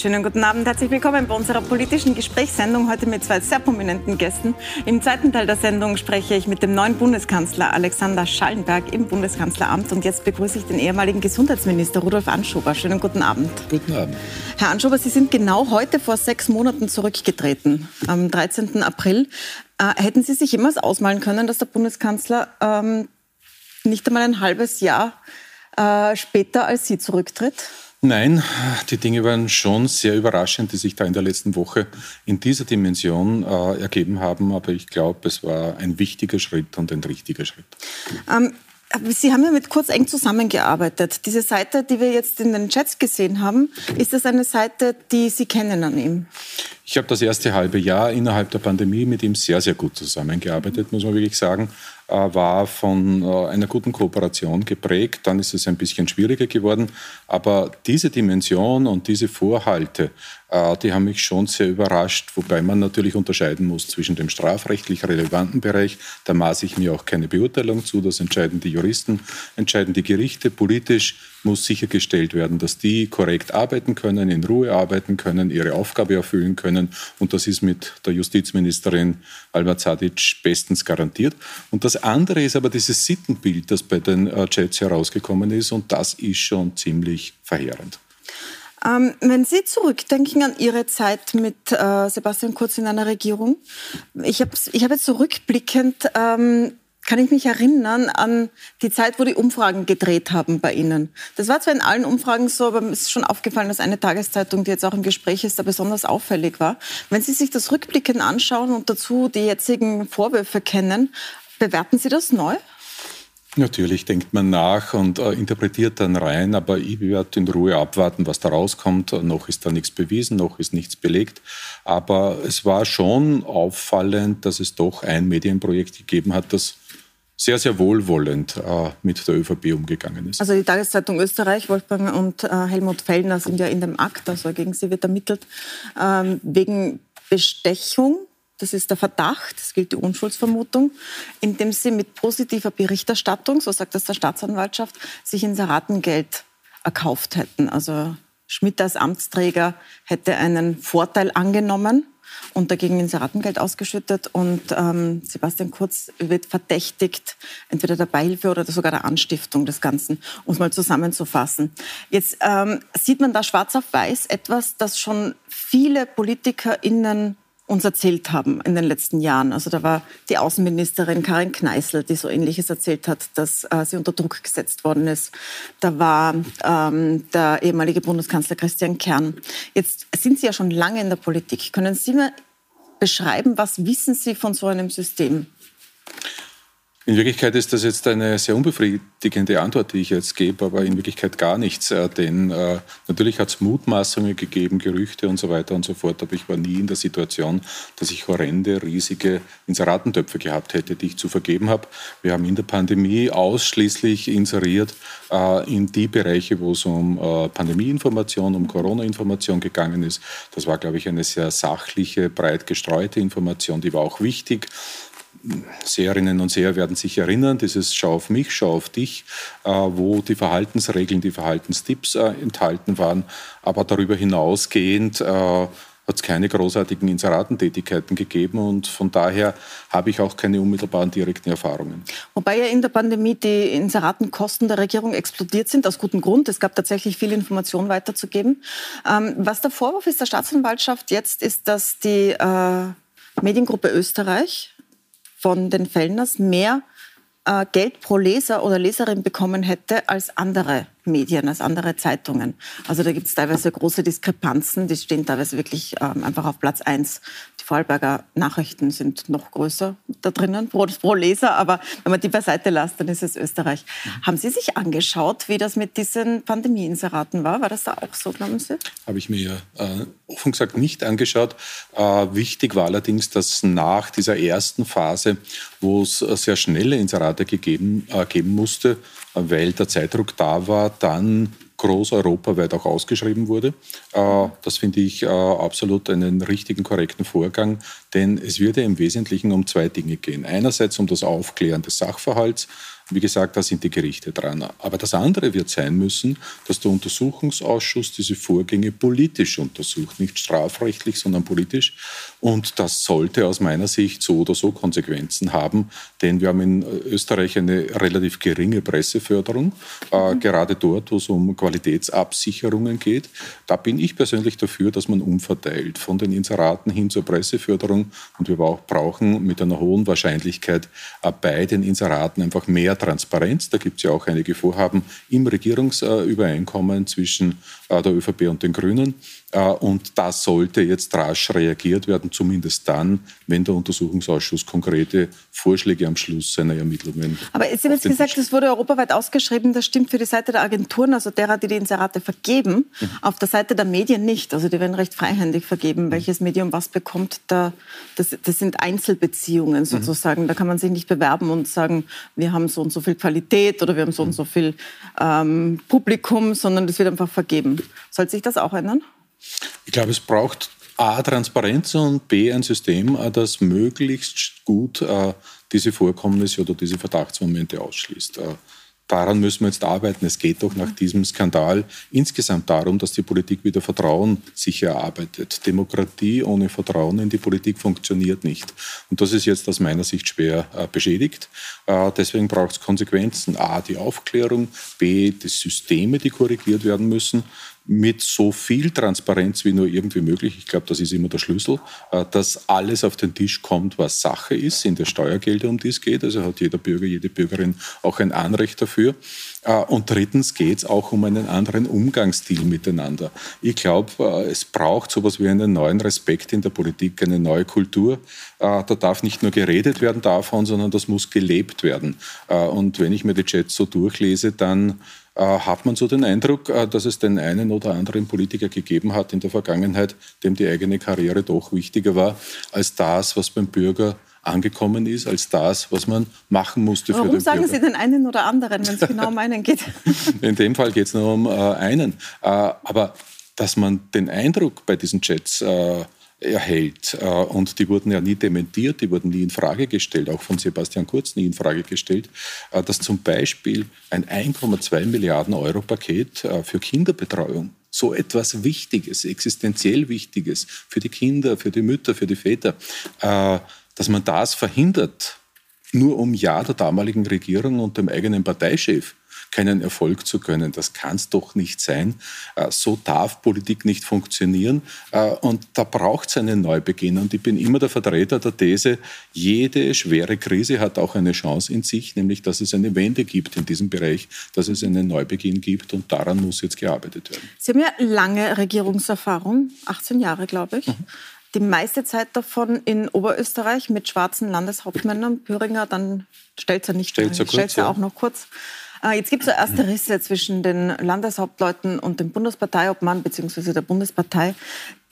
Schönen guten Abend, herzlich willkommen bei unserer politischen Gesprächssendung. Heute mit zwei sehr prominenten Gästen. Im zweiten Teil der Sendung spreche ich mit dem neuen Bundeskanzler Alexander Schallenberg im Bundeskanzleramt. Und jetzt begrüße ich den ehemaligen Gesundheitsminister Rudolf Anschober. Schönen guten Abend. Guten Abend. Herr Anschober, Sie sind genau heute vor sechs Monaten zurückgetreten, am 13. April. Äh, hätten Sie sich jemals ausmalen können, dass der Bundeskanzler ähm, nicht einmal ein halbes Jahr äh, später als Sie zurücktritt? Nein, die Dinge waren schon sehr überraschend, die sich da in der letzten Woche in dieser Dimension äh, ergeben haben. Aber ich glaube, es war ein wichtiger Schritt und ein richtiger Schritt. Ähm, Sie haben ja mit Kurz eng zusammengearbeitet. Diese Seite, die wir jetzt in den Chats gesehen haben, ist das eine Seite, die Sie kennen an ihm? Ich habe das erste halbe Jahr innerhalb der Pandemie mit ihm sehr, sehr gut zusammengearbeitet, muss man wirklich sagen. Äh, war von äh, einer guten Kooperation geprägt. Dann ist es ein bisschen schwieriger geworden. Aber diese Dimension und diese Vorhalte, äh, die haben mich schon sehr überrascht, wobei man natürlich unterscheiden muss zwischen dem strafrechtlich relevanten Bereich. Da maße ich mir auch keine Beurteilung zu. Das entscheiden die Juristen, entscheiden die Gerichte. Politisch muss sichergestellt werden, dass die korrekt arbeiten können, in Ruhe arbeiten können, ihre Aufgabe erfüllen können. Und das ist mit der Justizministerin Alma Zadic bestens garantiert. Und das andere ist aber dieses Sittenbild, das bei den äh, Chats herausgekommen ist. Und das ist schon ziemlich verheerend. Ähm, wenn Sie zurückdenken an Ihre Zeit mit äh, Sebastian Kurz in einer Regierung, ich habe ich hab jetzt zurückblickend ähm, kann ich mich erinnern an die Zeit, wo die Umfragen gedreht haben bei Ihnen. Das war zwar in allen Umfragen so, aber es ist schon aufgefallen, dass eine Tageszeitung, die jetzt auch im Gespräch ist, da besonders auffällig war. Wenn Sie sich das rückblickend anschauen und dazu die jetzigen Vorwürfe kennen, bewerten Sie das neu? Natürlich denkt man nach und äh, interpretiert dann rein, aber ich werde in Ruhe abwarten, was da rauskommt. Noch ist da nichts bewiesen, noch ist nichts belegt. Aber es war schon auffallend, dass es doch ein Medienprojekt gegeben hat, das sehr, sehr wohlwollend äh, mit der ÖVP umgegangen ist. Also die Tageszeitung Österreich, Wolfgang und äh, Helmut Fellner sind ja in dem Akt, also gegen sie wird ermittelt, ähm, wegen Bestechung. Das ist der Verdacht, das gilt die Unschuldsvermutung, indem sie mit positiver Berichterstattung, so sagt das der Staatsanwaltschaft, sich Inseratengeld erkauft hätten. Also Schmidt als Amtsträger hätte einen Vorteil angenommen und dagegen Inseratengeld ausgeschüttet. Und ähm, Sebastian Kurz wird verdächtigt, entweder der Beihilfe oder sogar der Anstiftung des Ganzen, um es mal zusammenzufassen. Jetzt ähm, sieht man da schwarz auf weiß etwas, das schon viele PolitikerInnen uns erzählt haben in den letzten Jahren. Also da war die Außenministerin Karin Kneißl, die so Ähnliches erzählt hat, dass äh, sie unter Druck gesetzt worden ist. Da war ähm, der ehemalige Bundeskanzler Christian Kern. Jetzt sind Sie ja schon lange in der Politik. Können Sie mir beschreiben, was wissen Sie von so einem System? In Wirklichkeit ist das jetzt eine sehr unbefriedigende Antwort, die ich jetzt gebe, aber in Wirklichkeit gar nichts. Äh, denn äh, natürlich hat es Mutmaßungen gegeben, Gerüchte und so weiter und so fort, aber ich war nie in der Situation, dass ich horrende, riesige Inseratentöpfe gehabt hätte, die ich zu vergeben habe. Wir haben in der Pandemie ausschließlich inseriert äh, in die Bereiche, wo es um äh, Pandemieinformation, um Corona-Information gegangen ist. Das war, glaube ich, eine sehr sachliche, breit gestreute Information, die war auch wichtig. Seherinnen und Seher werden sich erinnern, dieses Schau auf mich, schau auf dich, äh, wo die Verhaltensregeln, die Verhaltenstipps äh, enthalten waren. Aber darüber hinausgehend äh, hat es keine großartigen Inseratentätigkeiten gegeben und von daher habe ich auch keine unmittelbaren direkten Erfahrungen. Wobei ja in der Pandemie die Inseratenkosten der Regierung explodiert sind, aus gutem Grund. Es gab tatsächlich viel Information weiterzugeben. Ähm, was der Vorwurf ist der Staatsanwaltschaft jetzt, ist, dass die Mediengruppe Österreich von den Fellners mehr äh, Geld pro Leser oder Leserin bekommen hätte als andere Medien, als andere Zeitungen. Also da gibt es teilweise große Diskrepanzen, die stehen teilweise wirklich ähm, einfach auf Platz eins. Die Vorarlberger Nachrichten sind noch größer da drinnen pro, pro, Leser, aber wenn man die beiseite lässt, dann ist es Österreich. Mhm. Haben Sie sich angeschaut, wie das mit diesen Pandemieinseraten war? War das da auch so, glauben Sie? Habe ich mir äh, offen gesagt nicht angeschaut. Äh, wichtig war allerdings, dass nach dieser ersten Phase, wo es äh, sehr schnelle Inserate gegeben, äh, geben musste, weil der Zeitdruck da war, dann groß europaweit auch ausgeschrieben wurde. Äh, das finde ich äh, absolut einen richtigen, korrekten Vorgang, denn es wird ja im Wesentlichen um zwei Dinge gehen. Einerseits um das Aufklären des Sachverhalts, Wie gesagt, da sind die Gerichte dran. Aber das andere wird sein müssen, dass der Untersuchungsausschuss diese Vorgänge politisch untersucht. Nicht strafrechtlich, sondern politisch. Und das sollte aus meiner Sicht so oder so Konsequenzen haben, denn wir haben in Österreich eine relativ geringe Presseförderung, äh, mhm. gerade dort, wo es um Qualitätsabsicherungen geht. Da bin ich persönlich dafür, dass man umverteilt von den Inseraten hin zur Presseförderung. Und wir brauchen mit einer hohen Wahrscheinlichkeit äh, bei den Inseraten einfach mehr Transparenz. Da gibt es ja auch einige Vorhaben im Regierungsübereinkommen zwischen äh, der ÖVP und den Grünen. Äh, und da sollte jetzt rasch reagiert werden, zumindest dann, wenn der Untersuchungsausschuss konkrete Vorschläge am Schluss seiner Ermittlungen. Aber Sie haben jetzt gesagt, es wurde europaweit ausgeschrieben. Das stimmt für die Seite der Agenturen, also derer, die die Inserate vergeben. Mhm. Auf der Seite der Medien nicht. Also die werden recht freihändig vergeben, mhm. welches Medium was bekommt. Da, das, das sind Einzelbeziehungen mhm. sozusagen. Mhm. Da kann man sich nicht bewerben und sagen, wir haben so und so viel Qualität oder wir haben so und so viel ähm, Publikum, sondern das wird einfach vergeben. Soll sich das auch ändern? Ich glaube, es braucht A, Transparenz und B, ein System, äh, das möglichst gut äh, diese Vorkommnisse oder diese Verdachtsmomente ausschließt. Äh, daran müssen wir jetzt arbeiten. Es geht doch nach diesem Skandal insgesamt darum, dass die Politik wieder Vertrauen sich erarbeitet. Demokratie ohne Vertrauen in die Politik funktioniert nicht. Und das ist jetzt aus meiner Sicht schwer äh, beschädigt. Äh, deswegen braucht es Konsequenzen. A, die Aufklärung, B, die Systeme, die korrigiert werden müssen mit so viel Transparenz wie nur irgendwie möglich. Ich glaube, das ist immer der Schlüssel, äh, dass alles auf den Tisch kommt, was Sache ist, sind der Steuergelder, um die es geht. Also hat jeder Bürger, jede Bürgerin auch ein Anrecht dafür. Äh, und drittens geht es auch um einen anderen Umgangsstil miteinander. Ich glaube, äh, es braucht so etwas wie einen neuen Respekt in der Politik, eine neue Kultur. Da darf nicht nur geredet werden davon, sondern das muss gelebt werden. Und wenn ich mir die Chats so durchlese, dann hat man so den Eindruck, äh, dass es den einen oder anderen Politiker gegeben hat in der Vergangenheit, dem die eigene Karriere doch wichtiger war als das, was beim Bürger angekommen ist, als das, was man machen musste Warum für den sagen Sie den einen oder anderen, wenn es genau um einen geht? In dem Fall geht es nur um äh, einen. aber dass man den Eindruck bei diesen Chats erhält. Äh, und die wurden ja nie dementiert, die wurden nie in Frage gestellt, auch von Sebastian Kurz nie in Frage gestellt, äh, dass zum Beispiel ein 1,2 Milliarden Euro Paket äh, für Kinderbetreuung so etwas Wichtiges, existenziell Wichtiges für die Kinder, für die Mütter, für die Väter, dass man das verhindert, nur um Ja der damaligen Regierung und dem eigenen Parteichef keinen Erfolg zu können. Das kann es doch nicht sein. Äh, so darf Politik nicht funktionieren. Äh, und da braucht es einen Neubeginn. Und ich bin immer der Vertreter der These, jede schwere Krise hat auch eine Chance in sich, nämlich dass es eine Wende gibt in diesem Bereich, dass es einen Neubeginn gibt. Und daran muss jetzt gearbeitet werden. Sie haben ja lange Regierungserfahrung, 18 Jahre, glaube ich. Mhm die meiste Zeit davon in Oberösterreich mit schwarzen Landeshauptmännern. Pöringer, dann stellt er nicht, stellt er ja. auch noch kurz. Äh, jetzt gibt es so erste Risse zwischen den Landeshauptleuten und dem Bundesparteiobmann bzw. der Bundespartei.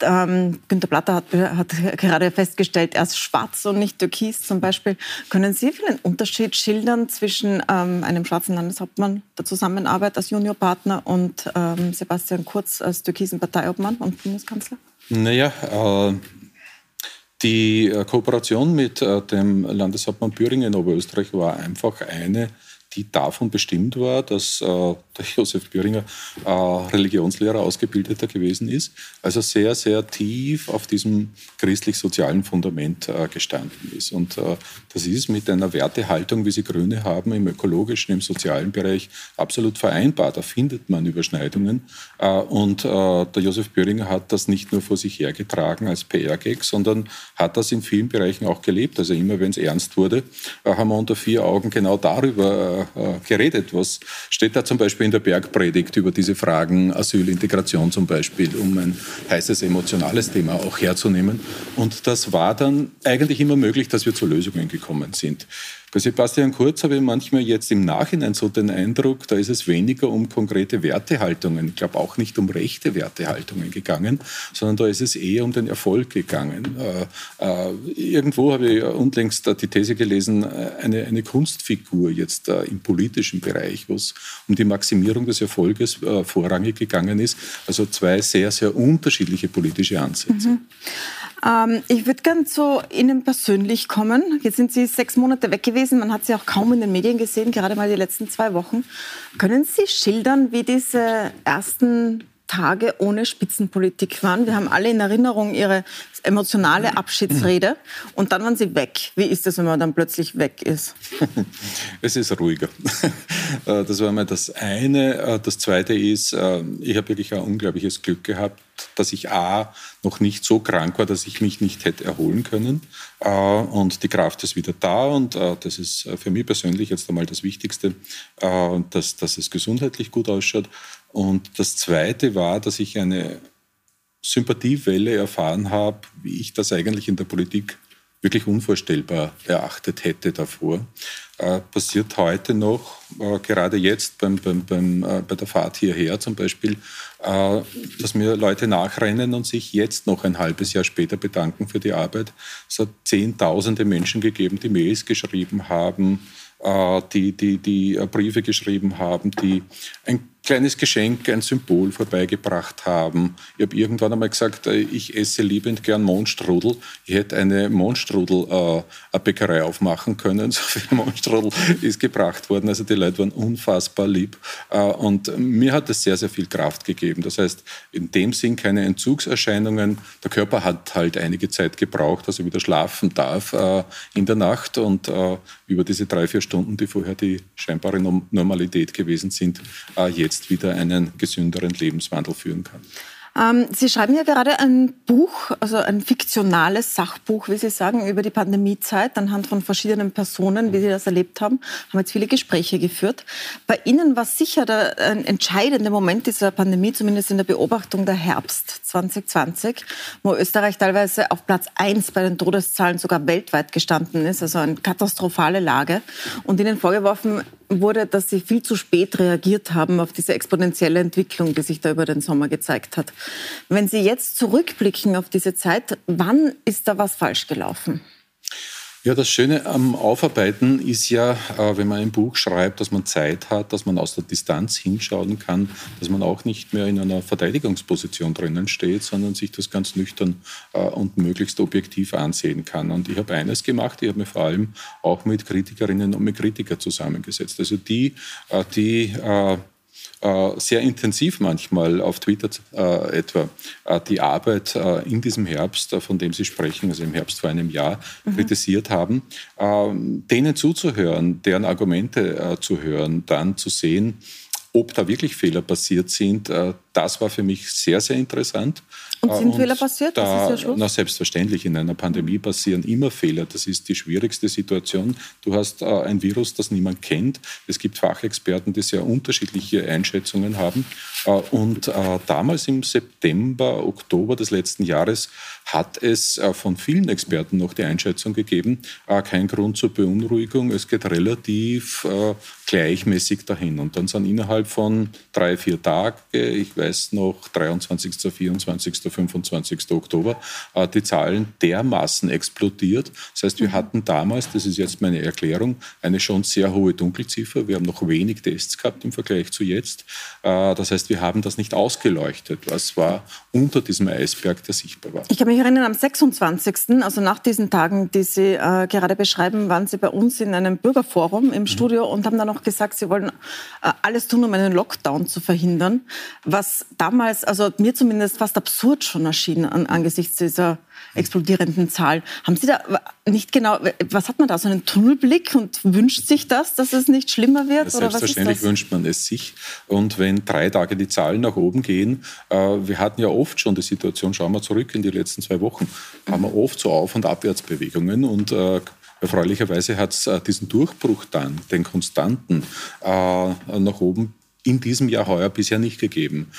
Ähm, Günter Platter hat, hat, gerade festgestellt, er ist schwarz und nicht türkis zum Beispiel. Können Sie einen Unterschied schildern zwischen ähm, einem schwarzen Landeshauptmann der Zusammenarbeit als Juniorpartner und ähm, Sebastian Kurz als türkisen Parteiobmann und Bundeskanzler? Naja, äh, die äh, Kooperation mit äh, dem Landeshauptmann Büringen in Oberösterreich war einfach eine, die davon bestimmt war, dass äh, der Josef Büringer äh, Religionslehrer ausgebildeter gewesen ist, also sehr, sehr tief auf diesem christlich-sozialen Fundament äh, gestanden ist. Und äh, das ist mit einer Wertehaltung, wie sie Grüne haben, im ökologischen, im sozialen Bereich absolut vereinbar. Da findet man Überschneidungen. Äh, und äh, der Josef Büringer hat das nicht nur vor sich hergetragen als PR-Gag, sondern hat das in vielen Bereichen auch gelebt. Also immer, wenn es ernst wurde, haben wir unter vier Augen genau darüber äh, geredet. Was steht da zum Beispiel in der Bergpredigt über diese Fragen Asyl, Integration zum Beispiel, um ein heißes emotionales Thema auch herzunehmen. Und das war dann eigentlich immer möglich, dass wir zu Lösungen gekommen sind. Bei Sebastian Kurz habe ich manchmal jetzt im Nachhinein so den Eindruck, da ist es weniger um konkrete Wertehaltungen, ich glaube auch nicht um rechte Wertehaltungen gegangen, sondern da ist es eher um den Erfolg gegangen. Äh, äh, irgendwo habe ich unlängst die These gelesen, äh, eine, eine Kunstfigur jetzt äh, im politischen Bereich, wo es um die Maximierung des Erfolges äh, vorrangig gegangen ist. Also zwei sehr, sehr unterschiedliche politische Ansätze. Mhm. Ähm, ich würde gern zu Ihnen persönlich kommen. Jetzt sind Sie sechs Monate weg gewesen. Man hat Sie auch kaum in den Medien gesehen, gerade mal die letzten zwei Wochen. Können Sie schildern, wie diese ersten Tage ohne Spitzenpolitik waren. Wir haben alle in Erinnerung ihre emotionale Abschiedsrede und dann waren sie weg. Wie ist das, wenn man dann plötzlich weg ist? Es ist ruhiger. Äh, das war mal das eine. Äh, das zweite ist, äh, ich habe wirklich ein unglaubliches Glück gehabt, dass ich A, noch nicht so krank war, dass ich mich nicht hätte erholen können. Und die Kraft ist wieder da und das ist für mich persönlich jetzt einmal das Wichtigste, dass, dass es gesundheitlich gut ausschaut. Und das Zweite war, dass ich eine Sympathiewelle erfahren habe, wie ich das eigentlich in der Politik wirklich unvorstellbar erachtet hätte davor. Äh, passiert heute noch, äh, gerade jetzt beim, beim, beim, äh, bei der Fahrt hierher zum Beispiel, äh, dass mir Leute nachrennen und sich jetzt noch ein halbes Jahr später bedanken für die Arbeit. Es hat zehntausende Menschen gegeben, die Mails geschrieben haben, äh, die, die, die Briefe geschrieben haben, die ein kleines Geschenk, ein Symbol vorbeigebracht haben. Ich habe irgendwann einmal gesagt, äh, ich esse liebend gern Mondstrudel. Ich hätte eine Mondstrudel-Bäckerei äh, aufmachen können. So viel Mondstrudel ist gebracht worden. Also die Leute waren unfassbar lieb. Äh, und mir hat das sehr, sehr viel Kraft gegeben. Das heißt, in dem Sinn keine Entzugserscheinungen. Der Körper hat halt einige Zeit gebraucht, dass er wieder schlafen darf äh, in der Nacht. Und äh, über diese drei, vier Stunden, die vorher die scheinbare Normalität gewesen sind, äh, jetzt wieder einen gesünderen Lebenswandel führen kann. Ähm, Sie schreiben ja gerade ein Buch, also ein fiktionales Sachbuch, wie Sie sagen, über die Pandemiezeit anhand von verschiedenen Personen, wie Sie das erlebt haben, haben jetzt viele Gespräche geführt. Bei Ihnen war sicher der ein entscheidende Moment dieser Pandemie, zumindest in der Beobachtung der Herbst 2020, wo Österreich teilweise auf Platz 1 bei den Todeszahlen sogar weltweit gestanden ist, also eine katastrophale Lage. Und Ihnen vorgeworfen wurde, dass Sie viel zu spät reagiert haben auf diese exponentielle Entwicklung, die sich da über den Sommer gezeigt hat. Wenn Sie jetzt zurückblicken auf diese Zeit, wann ist da was falsch gelaufen? Ja, das Schöne am Aufarbeiten ist ja, äh, wenn man ein Buch schreibt, dass man Zeit hat, dass man aus der Distanz hinschauen kann, dass man auch nicht mehr in einer Verteidigungsposition drinnen steht, sondern sich das ganz nüchtern äh, und möglichst objektiv ansehen kann. Und ich habe eines gemacht, ich habe mich vor allem auch mit Kritikerinnen und mit Kritikern zusammengesetzt. Also die, äh, die sehr intensiv manchmal auf Twitter äh, etwa äh, die Arbeit äh, in diesem Herbst, äh, von dem Sie sprechen, also im Herbst vor einem Jahr, mhm. kritisiert haben, ähm, denen zuzuhören, deren Argumente äh, zu hören, dann zu sehen, ob da wirklich Fehler passiert sind, das war für mich sehr, sehr interessant. Und sind und Fehler passiert? Da, das ist ja Schluss. Na, selbstverständlich, in einer Pandemie passieren immer Fehler. Das ist die schwierigste Situation. Du hast äh, ein Virus, das niemand kennt. Es gibt Fachexperten, die sehr unterschiedliche Einschätzungen haben. Äh, und äh, damals im September, Oktober des letzten Jahres hat es äh, von vielen Experten noch die Einschätzung gegeben, äh, kein Grund zur Beunruhigung. Es geht relativ äh, gleichmäßig dahin. Und dann sind innerhalb von drei, vier Tagen, ich weiß noch, 23., 24., 25. Oktober, äh, die Zahlen dermaßen explodiert. Das heißt, wir mhm. hatten damals, das ist jetzt meine Erklärung, eine schon sehr hohe Dunkelziffer. Wir haben noch wenig Tests gehabt im Vergleich zu jetzt. Äh, das heißt, wir haben das nicht ausgeleuchtet, was war unter diesem Eisberg, der sichtbar war. Ich kann mich erinnern, am 26., also nach diesen Tagen, die Sie äh, gerade beschreiben, waren Sie bei uns in einem Bürgerforum im mhm. Studio und haben dann auch gesagt, Sie wollen äh, alles tun, um einen Lockdown zu verhindern, was damals, also mir zumindest fast absurd schon erschien an, angesichts dieser explodierenden Zahl. Haben Sie da nicht genau, was hat man da, so einen Tunnelblick und wünscht sich das, dass es nicht schlimmer wird? Selbstverständlich wünscht man es sich. Und wenn drei Tage die Zahlen nach oben gehen, äh, wir hatten ja oft schon die Situation, schauen wir zurück in die letzten zwei Wochen, haben wir oft so Auf- und Abwärtsbewegungen und äh, Erfreulicherweise hat es äh, diesen Durchbruch dann, den konstanten, äh, nach oben in diesem Jahr heuer bisher nicht gegeben.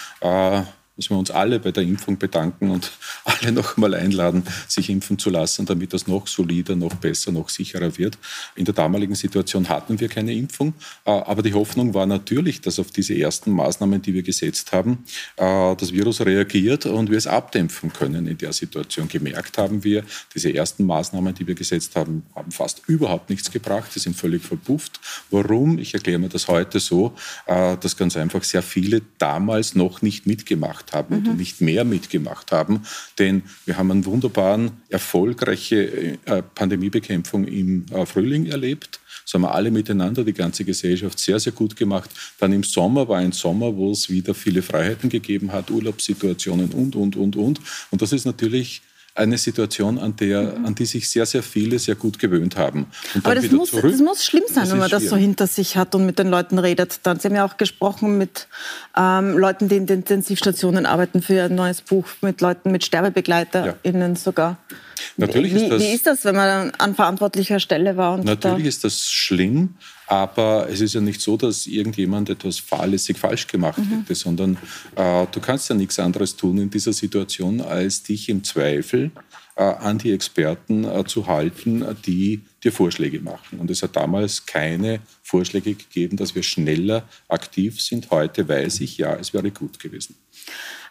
Müssen wir uns alle bei der Impfung bedanken und alle noch einmal einladen, sich impfen zu lassen, damit das noch solider, noch besser, noch sicherer wird. In der damaligen Situation hatten wir keine Impfung, äh, aber die Hoffnung war natürlich, dass auf diese ersten Maßnahmen, die wir gesetzt haben, äh, das Virus reagiert und wir es abdämpfen können in der Situation. Gemerkt haben wir, diese ersten Maßnahmen, die wir gesetzt haben, haben fast überhaupt nichts gebracht, die sind völlig verpufft. Warum? Ich erkläre mir das heute so, äh, dass ganz einfach sehr viele damals noch nicht mitgemacht mitgemacht haben mhm. und nicht mehr mitgemacht haben. Denn wir haben eine wunderbaren, erfolgreiche äh, Pandemiebekämpfung im äh, Frühling erlebt. Das haben wir alle miteinander, die ganze Gesellschaft, sehr, sehr gut gemacht. Dann im Sommer war ein Sommer, wo es wieder viele Freiheiten gegeben hat, Urlaubssituationen und, und, und, und. Und das ist natürlich eine Situation, an, der, an die sich sehr, sehr viele sehr gut gewöhnt haben. Aber das muss, zurück, das muss, schlimm sein, wenn man das so hinter sich hat und mit den Leuten redet. Dann, Sie haben ja auch gesprochen mit ähm, Leuten, die in den Intensivstationen arbeiten für Ihr neues Buch, mit Leuten, mit SterbebegleiterInnen ja. sogar. Natürlich wie, ist das, wie ist das, wenn man an verantwortlicher Stelle war? natürlich da ist das schlimm, aber es ist ja nicht so, dass irgendjemand etwas fahrlässig falsch gemacht mhm. hätte, sondern äh, du kannst ja nichts anderes tun in dieser Situation, als dich im Zweifel äh, an die Experten äh, zu halten, die dir Vorschläge machen. Und es hat damals keine Vorschläge gegeben, dass wir schneller aktiv sind. Heute weiß ich, ja, es wäre gut gewesen.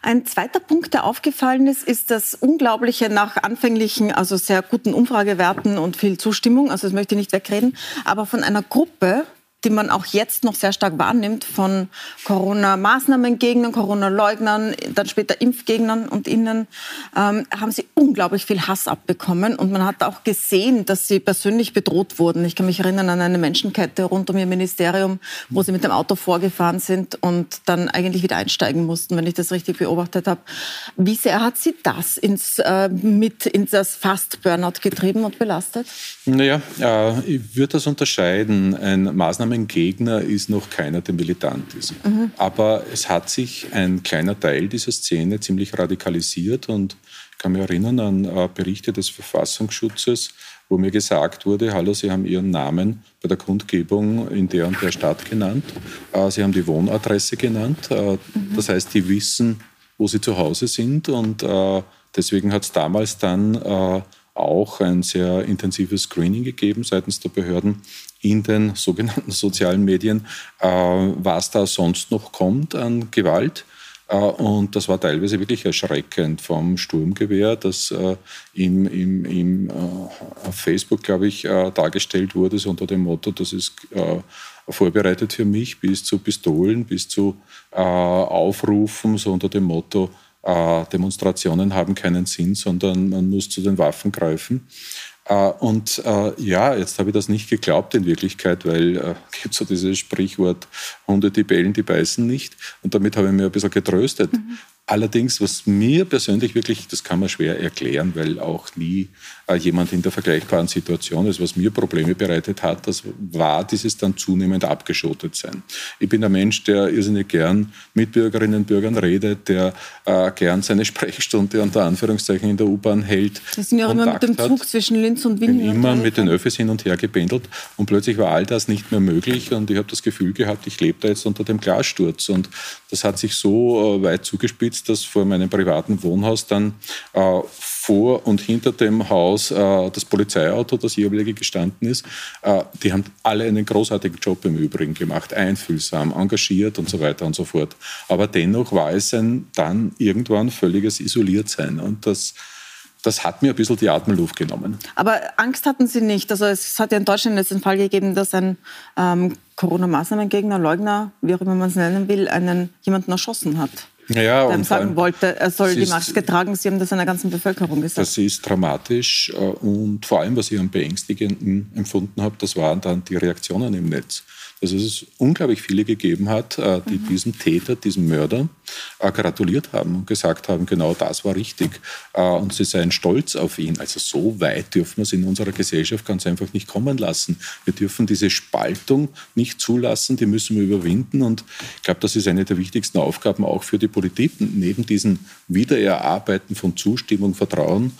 Ein zweiter Punkt, der aufgefallen ist, ist das Unglaubliche nach anfänglichen, also sehr guten Umfragewerten und viel Zustimmung, also das möchte ich nicht wegreden, aber von einer Gruppe, die man auch jetzt noch sehr stark wahrnimmt von Corona-Maßnahmengegnern, Corona-Leugnern, dann später Impfgegnern und Innen, ähm, haben sie unglaublich viel Hass abbekommen. Und man hat auch gesehen, dass sie persönlich bedroht wurden. Ich kann mich erinnern an eine Menschenkette rund um ihr Ministerium, wo sie mit dem Auto vorgefahren sind und dann eigentlich wieder einsteigen mussten, wenn ich das richtig beobachtet habe. Wie sehr hat sie das ins, äh, mit in das Fast-Burnout getrieben und belastet? Naja, äh, ich würde das unterscheiden. Ein Maßnahmen Gegner ist noch keiner, der militant ist. Mhm. Aber es hat sich ein kleiner Teil dieser Szene ziemlich radikalisiert und ich kann mich erinnern an äh, Berichte des Verfassungsschutzes, wo mir gesagt wurde, hallo, Sie haben Ihren Namen bei der Kundgebung in der und der Stadt genannt. Äh, Sie haben die Wohnadresse genannt. Äh, mhm. Das heißt, die wissen, wo Sie zu Hause sind und deswegen hat es damals dann auch ein sehr intensives Screening gegeben seitens der Behörden, in den sogenannten sozialen Medien, äh, was da sonst noch kommt an Gewalt. Äh, und das war teilweise wirklich erschreckend vom Sturmgewehr, das äh, im, im, im, auf Facebook, glaube ich, dargestellt wurde, so unter dem Motto, das ist vorbereitet für mich, bis zu Pistolen, bis zu Aufrufen, so unter dem Motto, Demonstrationen haben keinen Sinn, sondern man muss zu den Waffen greifen. Äh, und äh, ja, jetzt habe ich das nicht geglaubt in Wirklichkeit, weil äh, gibt so dieses Sprichwort, Hunde, die bellen, die beißen nicht. Und damit habe ich mir ein bisschen getröstet. Mhm. Allerdings, was mir persönlich wirklich, das kann man schwer erklären, weil auch nie äh, jemand in der vergleichbaren Situation ist, was mir Probleme bereitet hat, das war dieses dann zunehmend abgeschottet sein. Ich bin ein Mensch, der irrsinnig gern mit Bürgerinnen und Bürgern redet, der äh, gern seine Sprechstunde unter Anführungszeichen in der U-Bahn hält. Sie sind ja auch immer mit dem Zug hat. zwischen Linz und Wien. Bin immer mit den Öffis hin und her gependelt und plötzlich war all das nicht mehr möglich und ich habe das Gefühl gehabt, ich lebe da jetzt unter dem Glassturz und das hat sich so äh, weit zugespitzt, ist, dass vor meinem privaten Wohnhaus dann äh, vor und hinter dem Haus äh, das Polizeiauto, das jeweilige gestanden ist. Äh, die haben alle einen großartigen Job im Übrigen gemacht, einfühlsam, engagiert und so weiter und so fort. Aber dennoch war es ein dann irgendwann völliges Isoliertsein und das das hat mir ein bisschen die Atemluft genommen. Aber Angst hatten Sie nicht. Also es hat ja in Deutschland jetzt den Fall gegeben, dass ein ähm, Corona-Maßnahmengegner, Leugner, wie auch immer man es nennen will, einen jemanden erschossen hat ja, ihm sagen wollte, er soll die Maske tragen. Sie haben das einer ganzen Bevölkerung gesagt. Das ist dramatisch. Äh, und vor allem, was ich am beängstigenden empfunden habe, das waren dann die Reaktionen im Netz dass es unglaublich viele gegeben hat, äh, die mhm. diesem Täter, diesem Mörder äh, gratuliert haben und gesagt haben, genau das war richtig. Äh, und sie seien stolz auf ihn. Also so weit dürfen wir es in unserer Gesellschaft ganz einfach nicht kommen lassen. Wir dürfen diese Spaltung nicht zulassen, die müssen wir überwinden. Und ich glaube, das ist eine der wichtigsten Aufgaben auch für die Politik, neben diesem Wiedererarbeiten von Zustimmung, Vertrauen,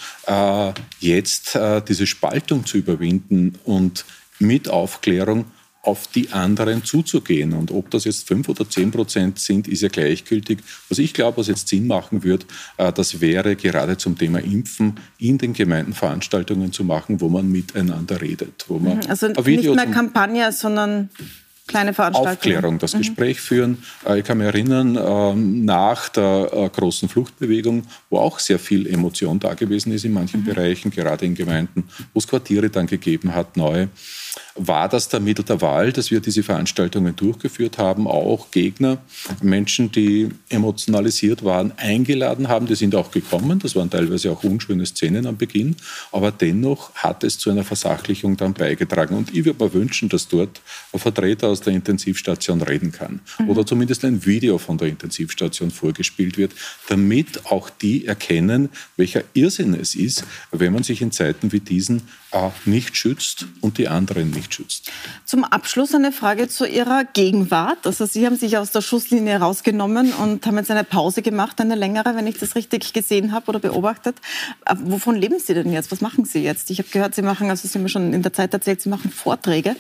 jetzt diese Spaltung zu überwinden und mit Aufklärung auf die anderen zuzugehen. Und ob das jetzt fünf oder zehn Prozent sind, ist ja gleichgültig. Was ich glaube, was jetzt Sinn machen wird, äh, das wäre gerade zum Thema Impfen in den Gemeinden Veranstaltungen zu machen, wo man miteinander redet. Wo man mhm. also nicht mehr Kampagne, sondern kleine Veranstaltungen. Aufklärung, das mhm. Gespräch führen. Äh, ich kann mich erinnern, ähm, nach der äh, großen Fluchtbewegung, wo auch sehr viel Emotion da gewesen ist in manchen mhm. Bereichen, gerade in Gemeinden, wo es Quartiere dann gegeben hat, neu war das der Mittel der Wahl, dass wir diese Veranstaltungen durchgeführt haben, auch Gegner, Menschen, die emotionalisiert waren, eingeladen haben. Die sind auch gekommen. Das waren teilweise auch unschöne Szenen am Beginn. Aber dennoch hat es zu einer Versachlichung dann beigetragen. Und ich würde mir wünschen, dass dort ein Vertreter aus der Intensivstation reden kann. Mhm. Oder zumindest ein Video von der Intensivstation vorgespielt wird, damit auch die erkennen, welcher Irrsinn es ist, wenn man sich in Zeiten wie diesen äh, nicht schützt und die anderen nicht schützt. Zum Abschluss eine Frage zu Ihrer Gegenwart. Also Sie haben sich aus der Schusslinie rausgenommen und haben jetzt eine Pause gemacht, eine längere, wenn ich das richtig gesehen habe oder beobachtet. Äh, wovon leben Sie denn jetzt? Was machen Sie jetzt? Ich habe gehört, Sie machen, also Sie haben mir schon in der Zeit erzählt, Sie machen Vorträge.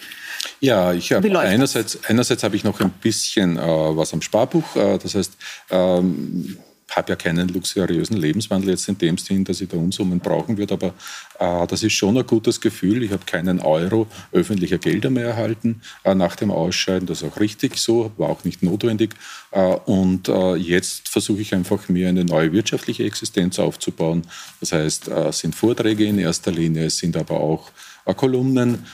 Ja, ich habe einerseits, einerseits habe ich noch ein bisschen äh, was am Sparbuch. Äh, das heißt, ähm, habe ja keinen luxuriösen Lebenswandel jetzt in dem Sinn, dass ich da Unsummen brauchen würde, aber äh, das ist schon ein gutes Gefühl. Ich habe keinen Euro öffentlicher Gelder mehr erhalten äh, nach dem Ausscheiden. Das ist auch richtig so, war auch nicht notwendig. Äh, und äh, jetzt versuche ich einfach mir eine neue wirtschaftliche Existenz aufzubauen. Das heißt, es äh, sind Vorträge in erster Linie, es sind aber auch Kolumnen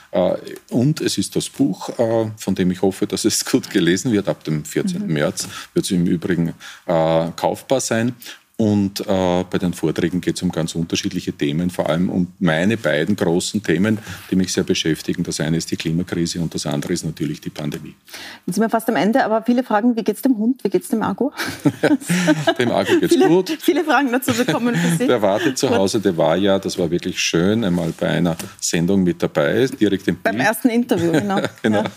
und es ist das Buch, von dem ich hoffe, dass es gut gelesen wird. Ab dem 14. Mhm. März wird es im Übrigen kaufbar sein. Und äh, bei den Vorträgen geht es um ganz unterschiedliche Themen, vor allem um meine beiden großen Themen, die mich sehr beschäftigen. Das eine ist die Klimakrise und das andere ist natürlich die Pandemie. Jetzt sind wir fast am Ende, aber viele fragen, wie geht es dem Hund, wie geht es dem Argo? dem Argo geht es gut. Viele Fragen dazu bekommen für Sie. Der wartet zu Hause, der war ja, das war wirklich schön, einmal bei einer Sendung mit dabei, direkt im Beim Bild. ersten Interview, genau. genau. Ja.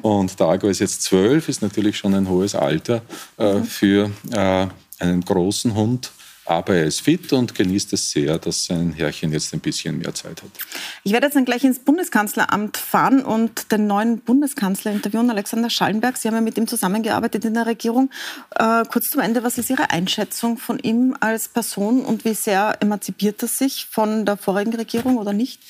Und der Argo ist jetzt zwölf, ist natürlich schon ein hohes Alter äh, mhm. für... Äh, einen großen Hund, aber er ist fit und genießt es sehr, dass sein Herrchen jetzt ein bisschen mehr Zeit hat. Ich werde jetzt dann gleich ins Bundeskanzleramt fahren und den neuen Bundeskanzler interviewen, Alexander Schallenberg. Sie haben ja mit ihm zusammengearbeitet in der Regierung. Äh, kurz zum Ende, was ist Ihre Einschätzung von ihm als Person und wie sehr emanzipiert er sich von der vorigen Regierung oder nicht?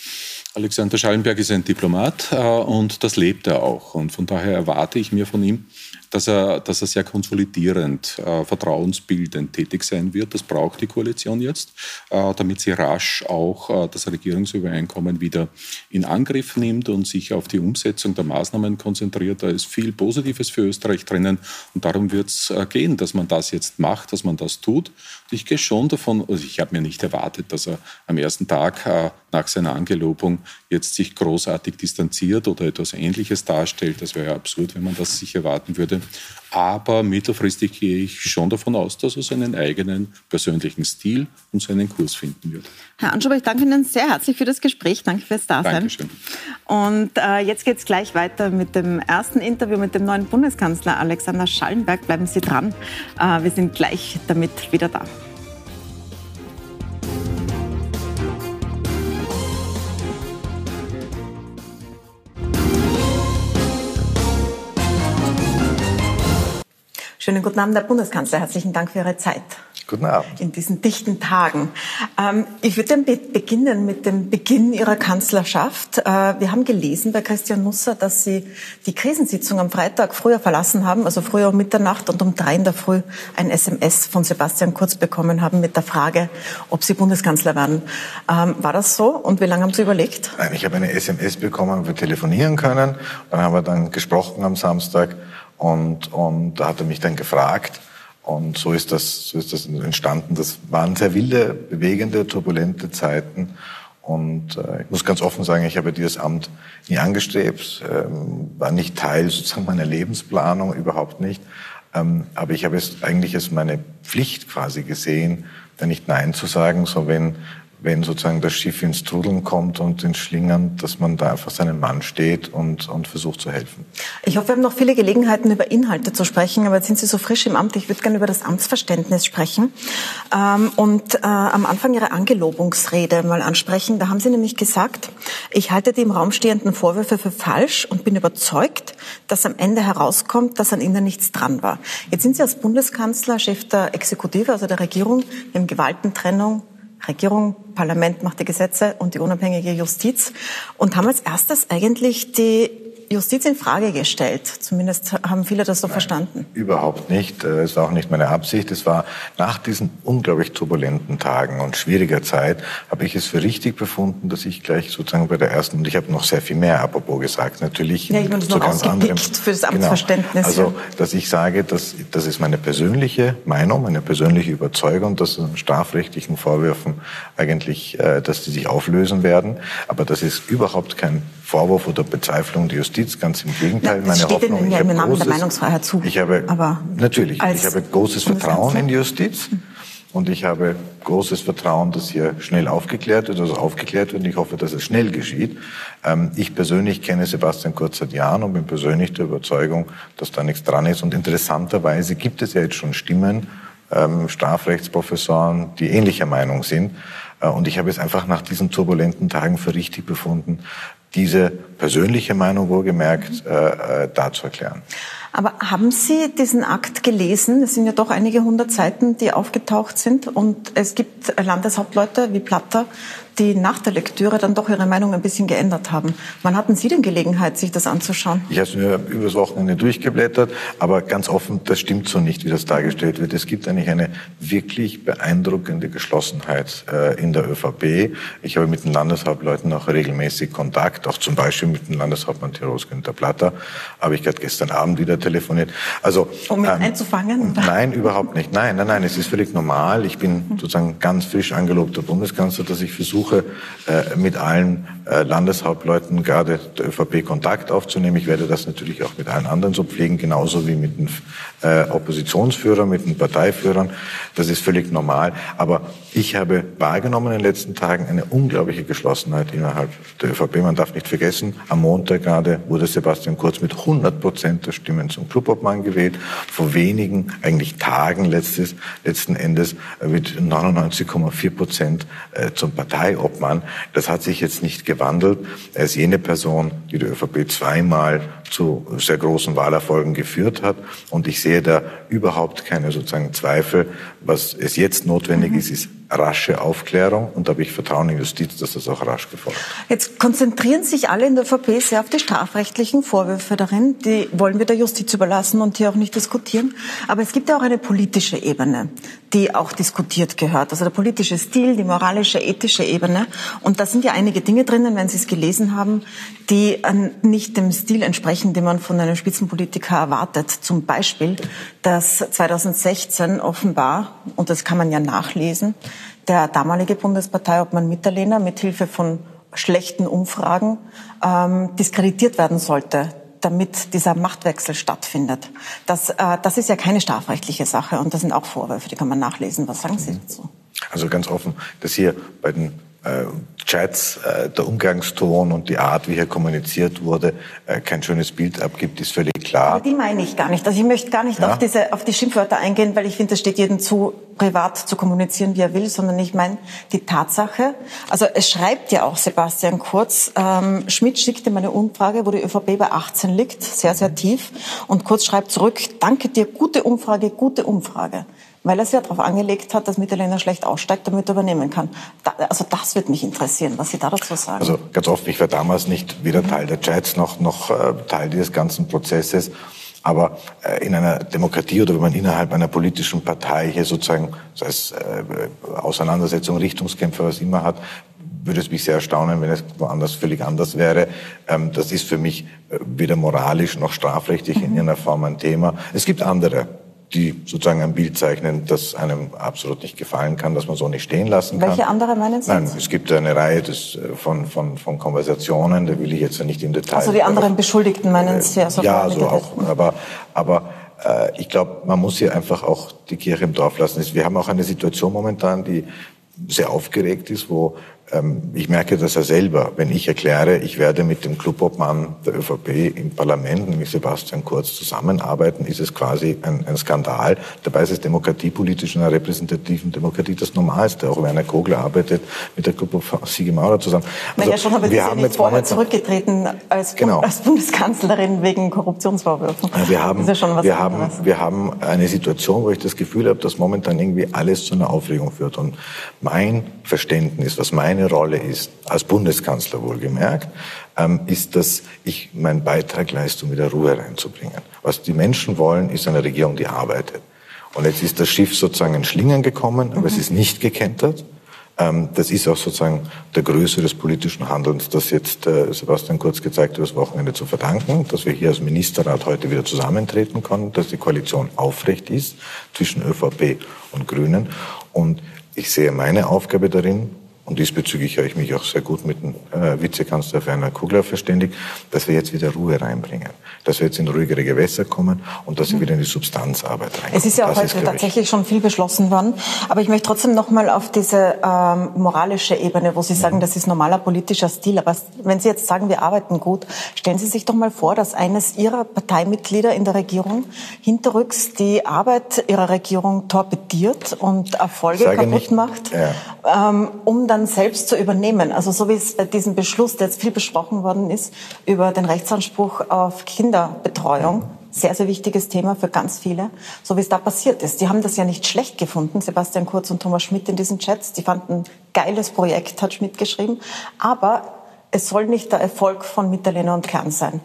Alexander Schallenberg ist ein Diplomat äh, und das lebt er auch. Und von daher erwarte ich mir von ihm, dass er, dass er sehr konsolidierend, äh, vertrauensbildend tätig sein wird. Das braucht die Koalition jetzt, äh, damit sie rasch auch äh, das Regierungsübereinkommen wieder in Angriff nimmt und sich auf die Umsetzung der Maßnahmen konzentriert. Da ist viel Positives für Österreich drinnen und darum wird es äh, gehen, dass man das jetzt macht, dass man das tut. Und ich gehe schon davon, also ich habe mir nicht erwartet, dass er am ersten Tag äh, nach seiner Angelobung jetzt sich großartig distanziert oder etwas Ähnliches darstellt. Das wäre ja absurd, wenn man das sich erwarten würde. Aber mittelfristig gehe ich schon davon aus, dass er seinen eigenen persönlichen Stil und seinen Kurs finden wird. Herr Anschober, ich danke Ihnen sehr herzlich für das Gespräch. Danke fürs Dasein. Dankeschön. Und äh, jetzt geht es gleich weiter mit dem ersten Interview mit dem neuen Bundeskanzler Alexander Schallenberg. Bleiben Sie dran. Äh, wir sind gleich damit wieder da. Schönen guten Abend, Herr Bundeskanzler. Herzlichen Dank für Ihre Zeit. Guten Abend. In diesen dichten Tagen. Ähm, ich würde beginnen mit dem Beginn Ihrer Kanzlerschaft. Äh, wir haben gelesen bei Christian Nusser, dass Sie die Krisensitzung am Freitag früher verlassen haben, also früher um Mitternacht und um drei in der Früh ein SMS von Sebastian Kurz bekommen haben mit der Frage, ob Sie Bundeskanzler werden. Ähm, war das so und wie lange haben Sie überlegt? Nein, ich habe eine SMS bekommen, wir telefonieren können. Dann haben wir dann gesprochen am Samstag. Und, und da hat er mich dann gefragt. Und so ist das, so ist das entstanden. Das waren sehr wilde, bewegende, turbulente Zeiten. Und äh, ich muss ganz offen sagen, ich habe dieses Amt nie angestrebt, ähm, war nicht Teil sozusagen meiner Lebensplanung, überhaupt nicht. Ähm, aber ich habe es eigentlich als meine Pflicht quasi gesehen, da nicht Nein zu sagen, so wenn wenn sozusagen das Schiff ins Trudeln kommt und ins Schlingern, dass man da einfach seinen Mann steht und, und versucht zu helfen. Ich hoffe, wir haben noch viele Gelegenheiten, über Inhalte zu sprechen, aber jetzt sind Sie so frisch im Amt. Ich würde gerne über das Amtsverständnis sprechen ähm, und äh, am Anfang Ihre Angelobungsrede mal ansprechen. Da haben Sie nämlich gesagt, ich halte die im Raum stehenden Vorwürfe für falsch und bin überzeugt, dass am Ende herauskommt, dass an Ihnen nichts dran war. Jetzt sind Sie als Bundeskanzler, Chef der Exekutive, also der Regierung, im Gewaltentrennung Regierung, Parlament macht die Gesetze und die unabhängige Justiz. Und haben als erstes eigentlich die Justiz in Frage gestellt. Zumindest haben viele das so Nein, verstanden. Überhaupt nicht. Äh, es war auch nicht meine Absicht. Es war nach diesen unglaublich turbulenten Tagen und schwieriger Zeit, habe ich es für richtig befunden, dass ich gleich sozusagen bei der ersten, und ich habe noch sehr viel mehr apropos gesagt, natürlich ja, ich zu ganz anderem. Für das Amtsverständnis. Genau. Also, dass ich sage, dass, das ist meine persönliche Meinung, meine persönliche Überzeugung, dass in strafrechtlichen Vorwürfen eigentlich, äh, dass die sich auflösen werden. Aber das ist überhaupt kein Vorwurf oder Bezweiflung der Justiz, ganz im Gegenteil. Na, meine Hoffnung, ja im Namen großes, der Meinungsfreiheit zu. Ich habe, aber natürlich, ich habe großes Vertrauen in die Justiz. Und ich habe großes Vertrauen, dass hier schnell aufgeklärt wird, also aufgeklärt wird. Und ich hoffe, dass es schnell geschieht. Ähm, ich persönlich kenne Sebastian Kurz seit Jahren und bin persönlich der Überzeugung, dass da nichts dran ist. Und interessanterweise gibt es ja jetzt schon Stimmen, ähm, Strafrechtsprofessoren, die ähnlicher Meinung sind. Äh, und ich habe es einfach nach diesen turbulenten Tagen für richtig befunden, diese persönliche Meinung wohlgemerkt äh, äh, dazu erklären. Aber haben Sie diesen Akt gelesen? Es sind ja doch einige hundert Seiten, die aufgetaucht sind. Und es gibt Landeshauptleute wie Platter, die nach der Lektüre dann doch ihre Meinung ein bisschen geändert haben. Wann hatten Sie denn Gelegenheit, sich das anzuschauen? Ich habe es mir übers Wochenende durchgeblättert, aber ganz offen, das stimmt so nicht, wie das dargestellt wird. Es gibt eigentlich eine wirklich beeindruckende Geschlossenheit äh, in der ÖVP. Ich habe mit den Landeshauptleuten auch regelmäßig Kontakt, auch zum Beispiel mit dem Landeshauptmann Tiros Günther Platter, habe ich gerade gestern Abend wieder telefoniert. Also, um ihn ähm, einzufangen? Nein, überhaupt nicht. Nein, nein, nein, es ist völlig normal. Ich bin sozusagen ganz frisch angelobter Bundeskanzler, dass ich versuche, versuche äh, mit allen äh, Landeshauptleuten gerade der ÖVP Kontakt aufzunehmen. Ich werde das natürlich auch mit allen anderen so pflegen, genauso wie mit den äh, Oppositionsführern, mit den Parteiführern. Das ist völlig normal. Aber ich habe wahrgenommen in den letzten Tagen eine unglaubliche Geschlossenheit innerhalb der ÖVP. Man darf nicht vergessen, am Montag gerade wurde Sebastian Kurz mit 100 Prozent der Stimmen zum Clubobmann gewählt. Vor wenigen, eigentlich Tagen letztes, letzten Endes mit 99,4 Prozent zum Parteiobmann. Das hat sich jetzt nicht gewandelt. Er ist jene Person, die die ÖVP zweimal zu sehr großen Wahlerfolgen geführt hat. Und ich sehe da überhaupt keine sozusagen Zweifel. Was es jetzt notwendig mhm. ist, ist rasche Aufklärung und da habe ich Vertrauen in Justiz, dass das auch rasch gefolgt Jetzt konzentrieren sich alle in der VP sehr auf die strafrechtlichen Vorwürfe darin. Die wollen wir der Justiz überlassen und hier auch nicht diskutieren. Aber es gibt ja auch eine politische Ebene, die auch diskutiert gehört. Also der politische Stil, die moralische, ethische Ebene. Und da sind ja einige Dinge drinnen, wenn Sie es gelesen haben, die nicht dem Stil entsprechen, den man von einem Spitzenpolitiker erwartet. Zum Beispiel, dass 2016 offenbar, und das kann man ja nachlesen, der damalige Bundesparteiobmann Mitterlehner mit Hilfe von schlechten Umfragen ähm, diskreditiert werden sollte damit dieser Machtwechsel stattfindet. Das, äh, das ist ja keine strafrechtliche Sache und das sind auch Vorwürfe, die kann man nachlesen. Was sagen Sie dazu? Also ganz offen, dass hier bei den äh, Chats, äh, der Umgangston und die Art, wie hier kommuniziert wurde, äh, kein schönes Bild abgibt, ist völlig klar. Aber die meine ich gar nicht. Also ich möchte gar nicht ja? auf diese, auf die Schimpfwörter eingehen, weil ich finde, es steht jedem zu, privat zu kommunizieren, wie er will, sondern ich meine die Tatsache. Also es schreibt ja auch Sebastian Kurz, ähm, Schmidt schickte meine Umfrage, wo die ÖVP bei 18 liegt, sehr, sehr tief. Und Kurz schreibt zurück, danke dir, gute Umfrage, gute Umfrage weil er es ja darauf angelegt hat, dass Mitterlehner schlecht aussteigt, damit er übernehmen kann. Da, also das wird mich interessieren, was Sie da dazu sagen. Also ganz oft, ich war damals nicht weder Teil der Chats noch, noch äh, Teil dieses ganzen Prozesses. Aber äh, in einer Demokratie oder wenn man innerhalb einer politischen Partei hier sozusagen, sei es äh, Auseinandersetzung, Richtungskämpfe, was immer hat, würde es mich sehr erstaunen, wenn es woanders völlig anders wäre. Ähm, das ist für mich äh, weder moralisch noch strafrechtlich in mhm. irgendeiner Form ein Thema. Es gibt andere die sozusagen ein Bild zeichnen, das einem absolut nicht gefallen kann, dass man so nicht stehen lassen kann. Welche andere meinen Sie? Nein, es gibt eine Reihe des, äh, von, von, von Konversationen, da will ich jetzt nicht im Detail. Also die anderen Beschuldigten meinen Sie? Also ja, so auch, aber, aber äh, ich glaube, man muss hier einfach auch die Kirche im Dorf lassen. Wir haben auch eine Situation momentan, die sehr aufgeregt ist, wo ich merke das ja selber, wenn ich erkläre, ich werde mit dem Clubobmann der ÖVP im Parlament, nämlich Sebastian Kurz, zusammenarbeiten, ist es quasi ein, ein Skandal. Dabei ist es demokratiepolitisch in einer repräsentativen Demokratie das Normalste. Auch Werner Kogler arbeitet mit der Clubobmann Siege Maurer zusammen. Also, ja, schon, aber wir haben jetzt vorher zurückgetreten als, genau. als, Bundeskanzlerin wegen Korruptionsvorwürfen. Wir haben, ja wir, haben, wir haben eine Situation, wo ich das Gefühl habe, dass momentan irgendwie alles zu einer Aufregung führt. Und mein Verständnis, was meine Rolle ist, als Bundeskanzler wohlgemerkt, ähm, ist, dass ich meinen Beitrag leiste, um wieder Ruhe reinzubringen. Was die Menschen wollen, ist eine Regierung, die arbeitet. Und jetzt ist das Schiff sozusagen in Schlingern gekommen, aber mhm. es ist nicht gekentert. Ähm, das ist auch sozusagen der Größe des politischen Handelns, das jetzt äh, Sebastian Kurz gezeigt hat, das Wochenende zu verdanken, dass wir hier als Ministerrat heute wieder zusammentreten konnten, dass die Koalition aufrecht ist zwischen ÖVP und Grünen. Und ich sehe meine Aufgabe darin, und diesbezüglich habe ich mich auch sehr gut mit dem äh, Vizekanzler Werner Kugler verständigt, dass wir jetzt wieder Ruhe reinbringen, dass wir jetzt in ruhigere Gewässer kommen und dass wir mhm. wieder in die Substanzarbeit reingehen. Es ist ja auch heute ist, tatsächlich schon viel beschlossen worden, aber ich möchte trotzdem noch mal auf diese ähm, moralische Ebene, wo Sie sagen, mhm. das ist normaler politischer Stil, aber wenn Sie jetzt sagen, wir arbeiten gut, stellen Sie sich doch mal vor, dass eines Ihrer Parteimitglieder in der Regierung hinterrücks die Arbeit Ihrer Regierung torpediert und Erfolge kaputt nicht, macht, ja. ähm, um dann selbst zu übernehmen. Also so wie es bei diesem Beschluss, der jetzt viel besprochen worden ist, über den Rechtsanspruch auf Kinderbetreuung, sehr, sehr wichtiges Thema für ganz viele, so wie es da passiert ist. Die haben das ja nicht schlecht gefunden, Sebastian Kurz und Thomas Schmidt in diesen Chats. Die fanden, geiles Projekt, hat Schmidt geschrieben. Aber es soll nicht der Erfolg von Mitterlehner und Kern sein.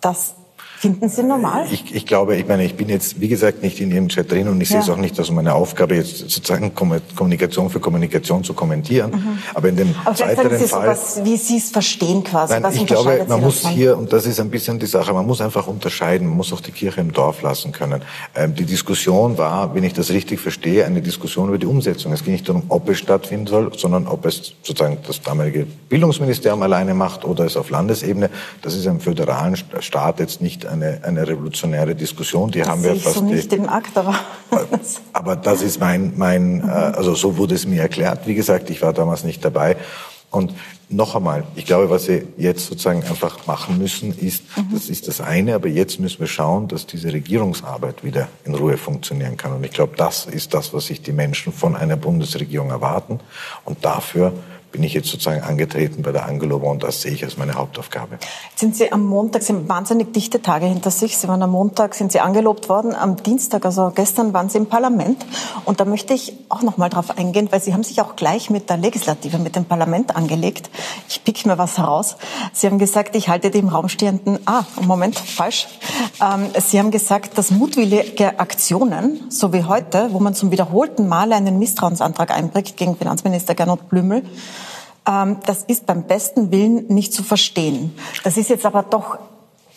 Das Finden Sie normal? Ich, ich glaube, ich meine, ich bin jetzt, wie gesagt, nicht in Ihrem Chat drin und ich ja. sehe es auch nicht als meine Aufgabe, jetzt sozusagen Kommunikation für Kommunikation zu kommentieren. Mhm. Aber in dem Aber weiteren Sie Fall... Was, wie Sie es verstehen quasi. Nein, was ich glaube, man muss hier, und das ist ein bisschen die Sache, man muss einfach unterscheiden, man muss auch die Kirche im Dorf lassen können. Ähm, die Diskussion war, wenn ich das richtig verstehe, eine Diskussion über die Umsetzung. Es ging nicht darum, ob es stattfinden soll, sondern ob es sozusagen das damalige Bildungsministerium alleine macht oder es auf Landesebene. Das ist im föderalen Staat jetzt nicht eine, eine revolutionäre Diskussion. Die das haben wir fast so nicht im Akt, aber aber das ist mein mein mhm. also so wurde es mir erklärt. Wie gesagt, ich war damals nicht dabei. Und noch einmal, ich glaube, was wir jetzt sozusagen einfach machen müssen, ist, mhm. das ist das eine, aber jetzt müssen wir schauen, dass diese Regierungsarbeit wieder in Ruhe funktionieren kann. Und ich glaube, das ist das, was sich die Menschen von einer Bundesregierung erwarten. Und dafür bin ich jetzt sozusagen angetreten bei der Angelobe und das sehe ich als meine Hauptaufgabe. Sind Sie am Montag, Sie haben wahnsinnig dichte Tage hinter sich. Sie waren am Montag, sind Sie angelobt worden. Am Dienstag, also gestern, waren Sie im Parlament. Und da möchte ich auch noch mal drauf eingehen, weil Sie haben sich auch gleich mit der Legislative, mit dem Parlament angelegt. Ich pick mir was heraus. Sie haben gesagt, ich halte die im Raum stehenden, ah, Moment, falsch. Ähm, Sie haben gesagt, dass mutwillige Aktionen, so wie heute, wo man zum wiederholten Male einen Misstrauensantrag einbringt gegen Finanzminister Gernot Blümel, das ist beim besten Willen nicht zu verstehen. Das ist jetzt aber doch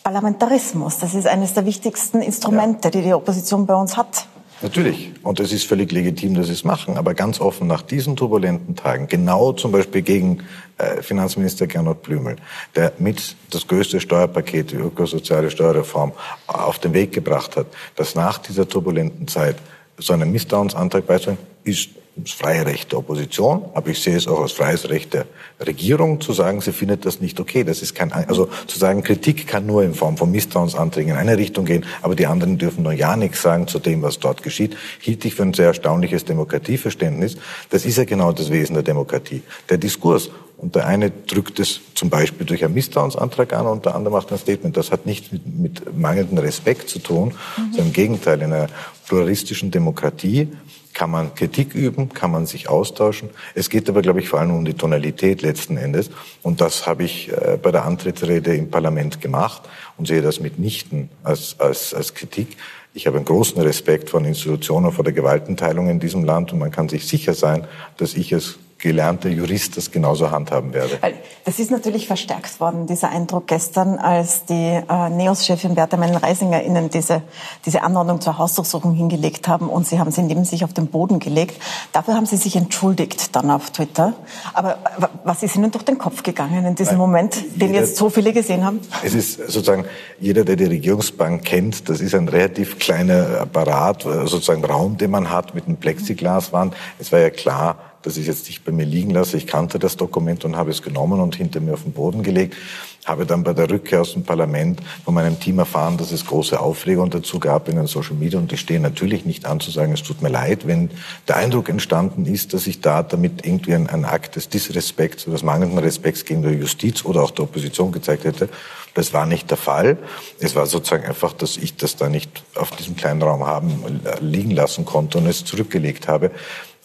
Parlamentarismus. Das ist eines der wichtigsten Instrumente, ja. die die Opposition bei uns hat. Natürlich. Und es ist völlig legitim, dass sie es machen. Aber ganz offen nach diesen turbulenten Tagen, genau zum Beispiel gegen äh, Finanzminister Gernot Blümel, der mit das größte Steuerpaket, die ökosoziale Steuerreform, auf den Weg gebracht hat, dass nach dieser turbulenten Zeit so einen Misstrauensantrag beizubringen, ist das freie Recht der Opposition, aber ich sehe es auch als freies Recht der Regierung, zu sagen, sie findet das nicht okay. Das ist kein, also zu sagen, Kritik kann nur in Form von Misstrauensanträgen in eine Richtung gehen, aber die anderen dürfen nur ja nichts sagen zu dem, was dort geschieht, hielt ich für ein sehr erstaunliches Demokratieverständnis. Das ist ja genau das Wesen der Demokratie. Der Diskurs. Und der eine drückt es zum Beispiel durch einen Misstrauensantrag an und der andere macht ein Statement. Das hat nichts mit, mit mangelndem Respekt zu tun, mhm. sondern im Gegenteil. In einer pluralistischen Demokratie kann man Kritik üben, kann man sich austauschen. Es geht aber, glaube ich, vor allem um die Tonalität letzten Endes. Und das habe ich äh, bei der Antrittsrede im Parlament gemacht und sehe das mitnichten als, als, als Kritik. Ich habe einen großen Respekt vor den Institutionen, vor der Gewaltenteilung in diesem Land und man kann sich sicher sein, dass ich es gelernter Jurist das genauso handhaben werde. Das ist natürlich verstärkt worden, dieser Eindruck gestern, als die äh, NEOS-Chefin Bertha Meinen-Reisinger Ihnen diese, diese Anordnung zur Hausdurchsuchung hingelegt haben und Sie haben sie neben sich auf den Boden gelegt. Dafür haben Sie sich entschuldigt dann auf Twitter. Aber was ist Ihnen durch den Kopf gegangen in diesem Nein, Moment, den jeder, jetzt so viele gesehen haben? Es ist sozusagen, jeder, der die Regierungsbank kennt, das ist ein relativ kleiner Apparat, sozusagen Raum, den man hat mit einem Plexiglaswand. Es war ja klar, dass ich jetzt nicht bei mir liegen lasse. Ich kannte das Dokument und habe es genommen und hinter mir auf den Boden gelegt. Habe dann bei der Rückkehr aus dem Parlament von meinem Team erfahren, dass es große Aufregung dazu gab in den Social Media. Und ich stehe natürlich nicht an zu sagen, es tut mir leid, wenn der Eindruck entstanden ist, dass ich da damit irgendwie einen, einen Akt des Disrespekts oder des mangelnden Respekts gegen die Justiz oder auch der Opposition gezeigt hätte. Das war nicht der Fall. Es war sozusagen einfach, dass ich das da nicht auf diesem kleinen Raum haben liegen lassen konnte und es zurückgelegt habe.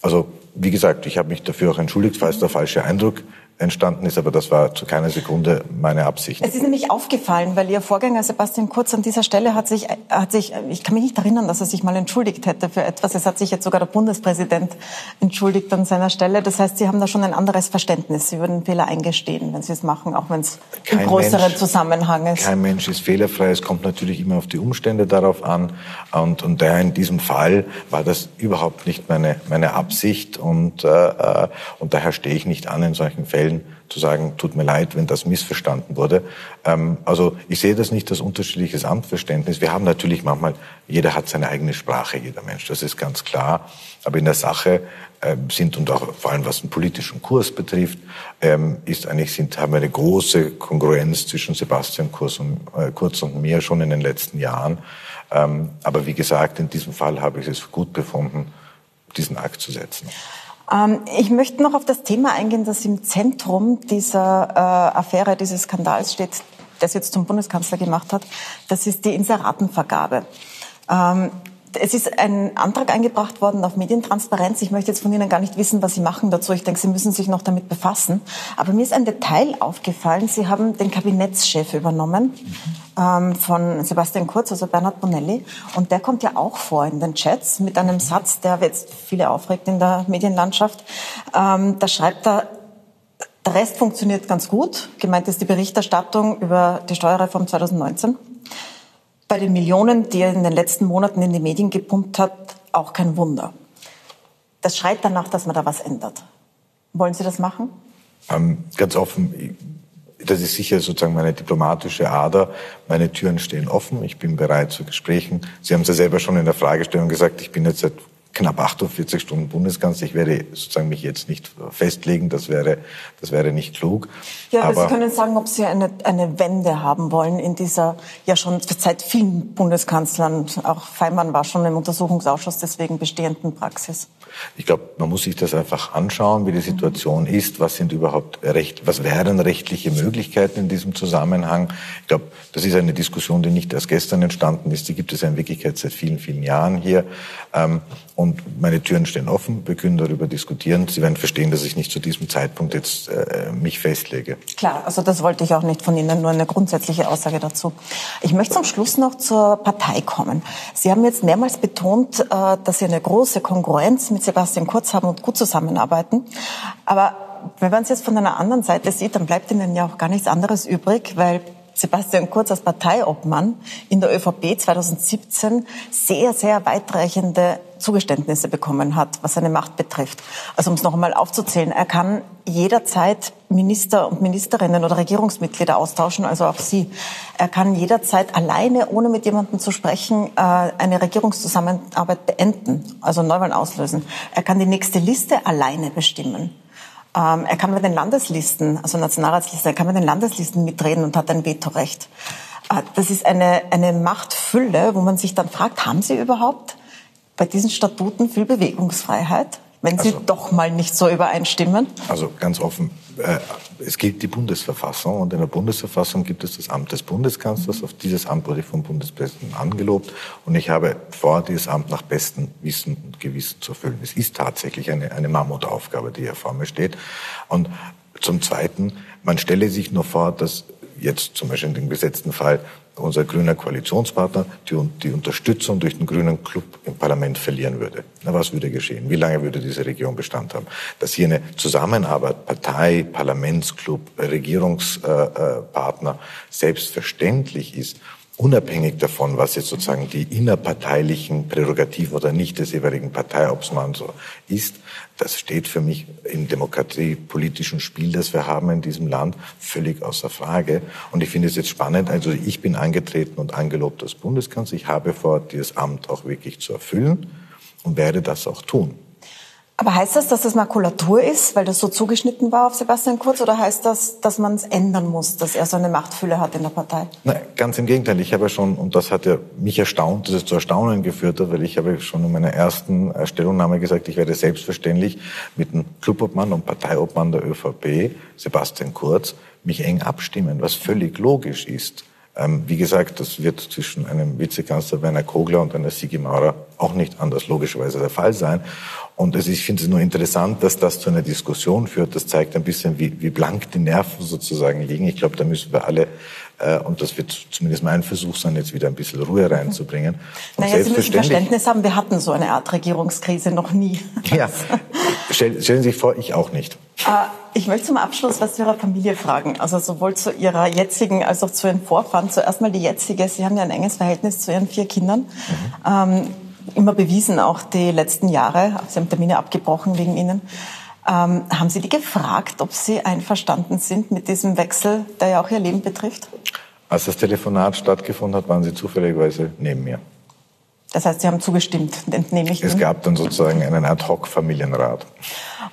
Also wie gesagt, ich habe mich dafür auch entschuldigt, falls der falsche Eindruck entstanden ist, aber das war zu keiner Sekunde meine Absicht. Es ist nämlich aufgefallen, weil Ihr Vorgänger Sebastian Kurz an dieser Stelle hat sich, hat sich, ich kann mich nicht erinnern, dass er sich mal entschuldigt hätte für etwas. Es hat sich jetzt sogar der Bundespräsident entschuldigt an seiner Stelle. Das heißt, Sie haben da schon ein anderes Verständnis. Sie würden Fehler eingestehen, wenn Sie es machen, auch wenn es im größeren Mensch, Zusammenhang ist. Kein Mensch ist fehlerfrei. Es kommt natürlich immer auf die Umstände darauf an. Und, und daher in diesem Fall war das überhaupt nicht meine, meine Absicht. Und, äh, äh und daher stehe ich nicht an in solchen Fällen Fällen zu sagen, tut mir leid, wenn das missverstanden wurde. Ähm, also ich sehe das nicht als unterschiedliches Amtsverständnis. Wir haben natürlich manchmal, jeder hat seine eigene Sprache, jeder Mensch, das ist ganz klar. Aber in der Sache äh, sind und auch vor allem was den politischen Kurs betrifft, ähm, ist eigentlich sind, haben wir eine große Kongruenz zwischen Sebastian Kurz und, äh, Kurz und mir schon in den letzten Jahren. Ähm, aber wie gesagt, in diesem Fall habe ich es gut befunden, diesen Akt zu setzen. Ähm, ich möchte noch auf das Thema eingehen, das im Zentrum dieser äh, Affäre, dieses Skandals steht, das jetzt zum Bundeskanzler gemacht hat. Das ist die Inseratenvergabe. Ähm, es ist ein Antrag eingebracht worden auf Medientransparenz. Ich möchte jetzt von Ihnen gar nicht wissen, was Sie machen dazu. Ich denke, Sie müssen sich noch damit befassen. Aber mir ist ein Detail aufgefallen. Sie haben den Kabinettschef übernommen ähm, von Sebastian Kurz, also Bernhard Bonelli. Und der kommt ja auch vor in den Chats mit einem Satz, der jetzt viele aufregt in der Medienlandschaft. Ähm, da schreibt er, der Rest funktioniert ganz gut. Gemeint ist die Berichterstattung über die Steuerreform 2019 bei den Millionen, die er in den letzten Monaten in die Medien gepumpt hat, auch kein Wunder. Das schreit danach, dass man da was ändert. Wollen Sie das machen? Ähm, ganz offen, das ist sicher sozusagen meine diplomatische Ader. Meine Türen stehen offen. Ich bin bereit zu Gesprächen. Sie haben es ja selber schon in der Fragestellung gesagt, ich bin jetzt seit knapp 48 Stunden Bundeskanzler. Ich werde sozusagen mich jetzt nicht festlegen, das wäre, das wäre nicht klug. Ja, aber, aber Sie können sagen, ob Sie eine, eine Wende haben wollen in dieser ja schon seit vielen Bundeskanzlern, auch Feimann war schon im Untersuchungsausschuss deswegen bestehenden Praxis. Ich glaube, man muss sich das einfach anschauen, wie die Situation mhm. ist, was sind überhaupt recht, was wären rechtliche Möglichkeiten in diesem Zusammenhang. Ich glaube, das ist eine Diskussion, die nicht erst gestern entstanden ist, die gibt es in Wirklichkeit seit vielen, vielen Jahren hier. Ähm, und meine Türen stehen offen, wir können darüber diskutieren. Sie werden verstehen, dass ich nicht zu diesem Zeitpunkt jetzt äh, mich festlege. Klar, also das wollte ich auch nicht von Ihnen, nur eine grundsätzliche Aussage dazu. Ich möchte zum Schluss noch zur Partei kommen. Sie haben jetzt mehrmals betont, äh, dass Sie eine große Kongruenz mit Sebastian Kurz haben und gut zusammenarbeiten. Aber wenn man es jetzt von einer anderen Seite sieht, dann bleibt Ihnen ja auch gar nichts anderes übrig, weil Sebastian Kurz als Parteiobmann in der ÖVP 2017 sehr, sehr weitreichende Zugeständnisse bekommen hat, was seine Macht betrifft. Also um es noch einmal aufzuzählen, er kann jederzeit Minister und Ministerinnen oder Regierungsmitglieder austauschen, also auch Sie. Er kann jederzeit alleine, ohne mit jemandem zu sprechen, äh, eine Regierungszusammenarbeit beenden, also Neuwahlen auslösen. Er kann die nächste Liste alleine bestimmen. Ähm, er kann bei den Landeslisten, also Nationalratslisten, er kann bei den Landeslisten mitreden und hat ein Vetorecht. Äh, das ist eine, eine Machtfülle, wo man sich dann fragt, haben Sie überhaupt bei diesen Statuten viel Bewegungsfreiheit? wenn Sie also, doch mal nicht so übereinstimmen? Also ganz offen, äh, es gilt die Bundesverfassung und in der Bundesverfassung gibt es das Amt des Bundeskanzlers. Auf dieses Amt wurde ich vom Bundespräsidenten angelobt und ich habe vor, dieses Amt nach bestem Wissen und Gewissen zu erfüllen. Es ist tatsächlich eine, eine Mammutaufgabe, die hier vor mir steht. Und zum Zweiten, man stelle sich nur vor, dass jetzt zum Beispiel in dem gesetzten Fall unser grüner Koalitionspartner die, die Unterstützung durch den grünen Club im Parlament verlieren würde. Na, was würde geschehen? Wie lange würde diese Regierung Bestand haben? Dass hier eine Zusammenarbeit, Partei, Parlamentsclub, Regierungspartner selbstverständlich ist unabhängig davon, was jetzt sozusagen die innerparteilichen Prärogativen oder nicht des jeweiligen Parteiobsmanns ist, das steht für mich im demokratiepolitischen Spiel, das wir haben in diesem Land, völlig außer Frage. Und ich finde es jetzt spannend. Also ich bin angetreten und angelobt als Bundeskanzler. Ich habe vor, dieses Amt auch wirklich zu erfüllen und werde das auch tun. Aber heißt das, dass das Makulatur ist, weil das so zugeschnitten war auf Sebastian Kurz, oder heißt das, dass man es ändern muss, dass er so eine Machtfülle hat in der Partei? Nein, ganz im Gegenteil. Ich habe ja schon, und das hat ja mich erstaunt, dass es zu Erstaunen geführt hat, weil ich habe schon in meiner ersten Stellungnahme gesagt, ich werde selbstverständlich mit dem Clubobmann und Parteiobmann der ÖVP, Sebastian Kurz, mich eng abstimmen, was völlig logisch ist. Ähm, wie gesagt, das wird zwischen einem Vizekanzler Werner Kogler und einer Sigi Maurer auch nicht anders logischerweise der Fall sein. Und es ist, ich finde es nur interessant, dass das zu einer Diskussion führt. Das zeigt ein bisschen, wie, wie blank die Nerven sozusagen liegen. Ich glaube, da müssen wir alle und das wird zumindest mein Versuch sein, jetzt wieder ein bisschen Ruhe reinzubringen. Und naja, Sie müssen Verständnis haben, wir hatten so eine Art Regierungskrise noch nie. Ja, stellen, stellen Sie sich vor, ich auch nicht. Äh, ich möchte zum Abschluss was zu Ihrer Familie fragen. Also sowohl zu Ihrer jetzigen als auch zu Ihren Vorfahren. Zuerst mal die jetzige. Sie haben ja ein enges Verhältnis zu Ihren vier Kindern. Mhm. Ähm, immer bewiesen, auch die letzten Jahre. Sie haben Termine abgebrochen wegen Ihnen. Ähm, haben Sie die gefragt, ob Sie einverstanden sind mit diesem Wechsel, der ja auch Ihr Leben betrifft? Als das Telefonat stattgefunden hat, waren Sie zufälligerweise neben mir. Das heißt, Sie haben zugestimmt, entnehme ich Es Ihnen. gab dann sozusagen einen Ad-Hoc-Familienrat.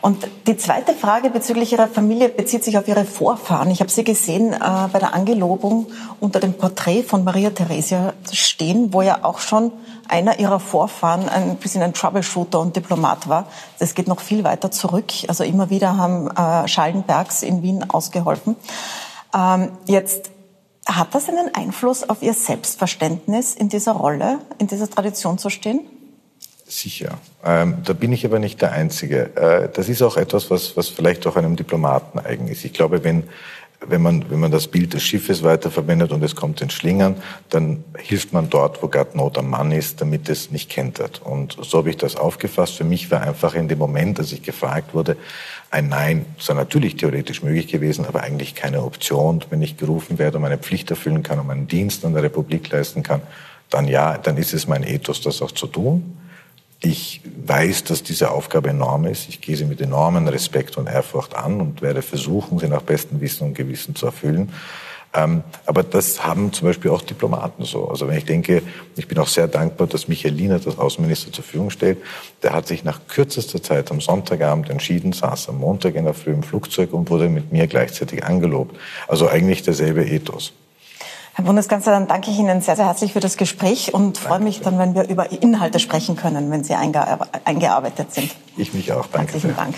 Und die zweite Frage bezüglich Ihrer Familie bezieht sich auf Ihre Vorfahren. Ich habe Sie gesehen äh, bei der Angelobung unter dem Porträt von Maria Theresia stehen, wo ja auch schon einer ihrer Vorfahren ein bisschen ein Troubleshooter und Diplomat war. Das geht noch viel weiter zurück. Also immer wieder haben äh, Schallenbergs in Wien ausgeholfen. Ähm, jetzt hat das einen Einfluss auf Ihr Selbstverständnis in dieser Rolle, in dieser Tradition zu stehen? Sicher. Ähm, da bin ich aber nicht der Einzige. Äh, das ist auch etwas, was, was vielleicht auch einem Diplomaten eigen ist. Ich glaube, wenn wenn man, wenn man das Bild des Schiffes weiterverwendet und es kommt ins Schlingern, dann hilft man dort, wo gerade Not am Mann ist, damit es nicht kentert. Und so habe ich das aufgefasst. Für mich war einfach in dem Moment, als ich gefragt wurde, ein Nein sei natürlich theoretisch möglich gewesen, aber eigentlich keine Option. Wenn ich gerufen werde und meine Pflicht erfüllen kann und meinen Dienst an der Republik leisten kann, dann ja, dann ist es mein Ethos, das auch zu tun. Ich weiß, dass diese Aufgabe enorm ist. Ich gehe sie mit enormem Respekt und Ehrfurcht an und werde versuchen, sie nach bestem Wissen und Gewissen zu erfüllen. Ähm, aber das haben zum Beispiel auch Diplomaten so. Also wenn ich denke, ich bin auch sehr dankbar, dass Michael Lienert als Außenminister zur Verfügung stellt. Der hat sich nach kürzester Zeit am Sonntagabend entschieden, saß am Montag in der Früh im Flugzeug und wurde mit mir gleichzeitig angelobt. Also eigentlich derselbe Ethos. Herr Bundeskanzler, dann danke ich Ihnen sehr, sehr herzlich für das Gespräch und freue mich dann, wenn wir über Inhalte sprechen können, wenn Sie eingearbeitet sind. Ich mich auch. Danke Herzlichen sehr. Dank.